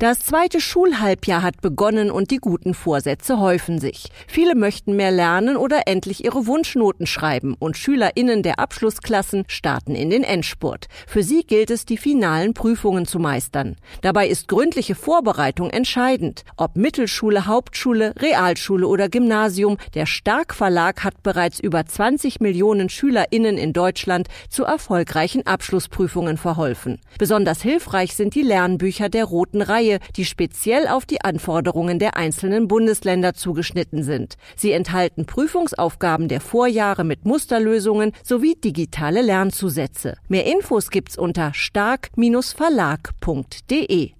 Das zweite Schulhalbjahr hat begonnen und die guten Vorsätze häufen sich. Viele möchten mehr lernen oder endlich ihre Wunschnoten schreiben und SchülerInnen der Abschlussklassen starten in den Endspurt. Für sie gilt es, die finalen Prüfungen zu meistern. Dabei ist gründliche Vorbereitung entscheidend. Ob Mittelschule, Hauptschule, Realschule oder Gymnasium, der Stark Verlag hat bereits über 20 Millionen SchülerInnen in Deutschland zu erfolgreichen Abschlussprüfungen verholfen. Besonders hilfreich sind die Lernbücher der Roten Reihe Reihe, die speziell auf die Anforderungen der einzelnen Bundesländer zugeschnitten sind. Sie enthalten Prüfungsaufgaben der Vorjahre mit Musterlösungen sowie digitale Lernzusätze. Mehr Infos gibt's unter stark-verlag.de.